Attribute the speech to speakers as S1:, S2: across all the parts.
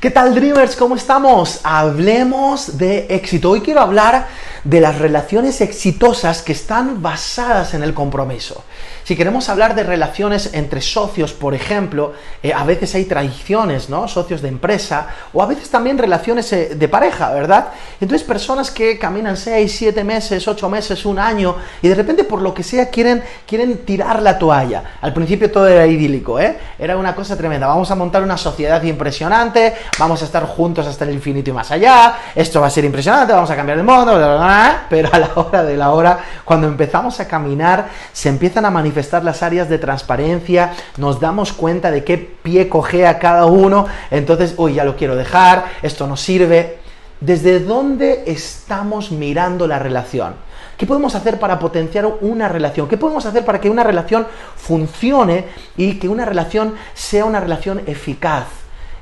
S1: ¿Qué tal Dreamers? ¿Cómo estamos? Hablemos de éxito. Hoy quiero hablar de las relaciones exitosas que están basadas en el compromiso. Si queremos hablar de relaciones entre socios, por ejemplo, eh, a veces hay traiciones, ¿no? Socios de empresa, o a veces también relaciones eh, de pareja, ¿verdad? Entonces, personas que caminan 6, 7 meses, 8 meses, un año, y de repente, por lo que sea, quieren, quieren tirar la toalla. Al principio todo era idílico, ¿eh? Era una cosa tremenda. Vamos a montar una sociedad impresionante, vamos a estar juntos hasta el infinito y más allá, esto va a ser impresionante, vamos a cambiar el mundo, pero a la hora de la hora, cuando empezamos a caminar, se empiezan a manifestar las áreas de transparencia, nos damos cuenta de qué pie cogea cada uno, entonces, uy, ya lo quiero dejar, esto no sirve. ¿Desde dónde estamos mirando la relación? ¿Qué podemos hacer para potenciar una relación? ¿Qué podemos hacer para que una relación funcione y que una relación sea una relación eficaz?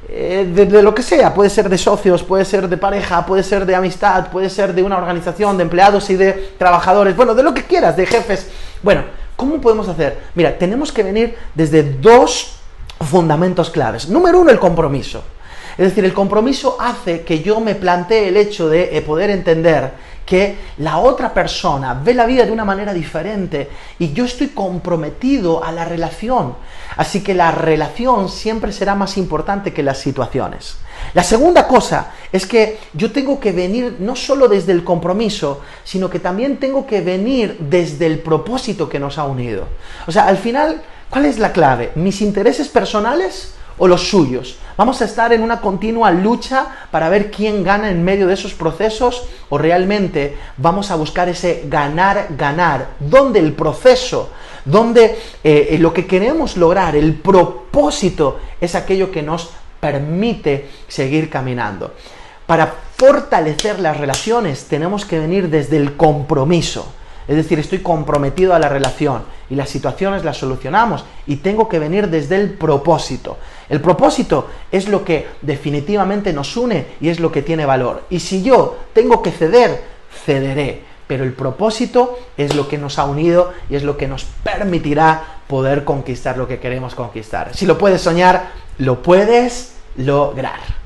S1: Eh, de, lo que sea, puede ser de socios, puede ser de pareja, puede ser de amistad, puede ser de una organización de empleados y de trabajadores, bueno, de lo que quieras, de jefes. Bueno, ¿Cómo podemos hacer? Mira, tenemos que venir desde dos fundamentos claves. Número uno, el compromiso. Es decir, el compromiso hace que yo me plantee el hecho de eh, poder entender que la otra persona ve la vida de una manera diferente y yo estoy comprometido a la relación. Así que la relación siempre será más importante que las situaciones. La segunda cosa es que yo tengo que venir no solo desde el compromiso, sino que también tengo que venir desde el propósito que nos ha unido. O sea, al final, ¿cuál es la clave? ¿Mis intereses personales? O los suyos. Vamos a estar en una continua lucha para ver quién gana en medio de esos procesos o realmente vamos a buscar ese ganar, ganar, donde el proceso, donde eh, eh, lo que queremos lograr, el propósito es aquello que nos permite seguir caminando. Para fortalecer las relaciones tenemos que venir desde el compromiso. Es decir, estoy comprometido a la relación y las situaciones las solucionamos y tengo que venir desde el propósito. El propósito es lo que definitivamente nos une y es lo que tiene valor. Y si yo tengo que ceder, cederé. Pero el propósito es lo que nos ha unido y es lo que nos permitirá poder conquistar lo que queremos conquistar. Si lo puedes soñar, lo puedes lograr.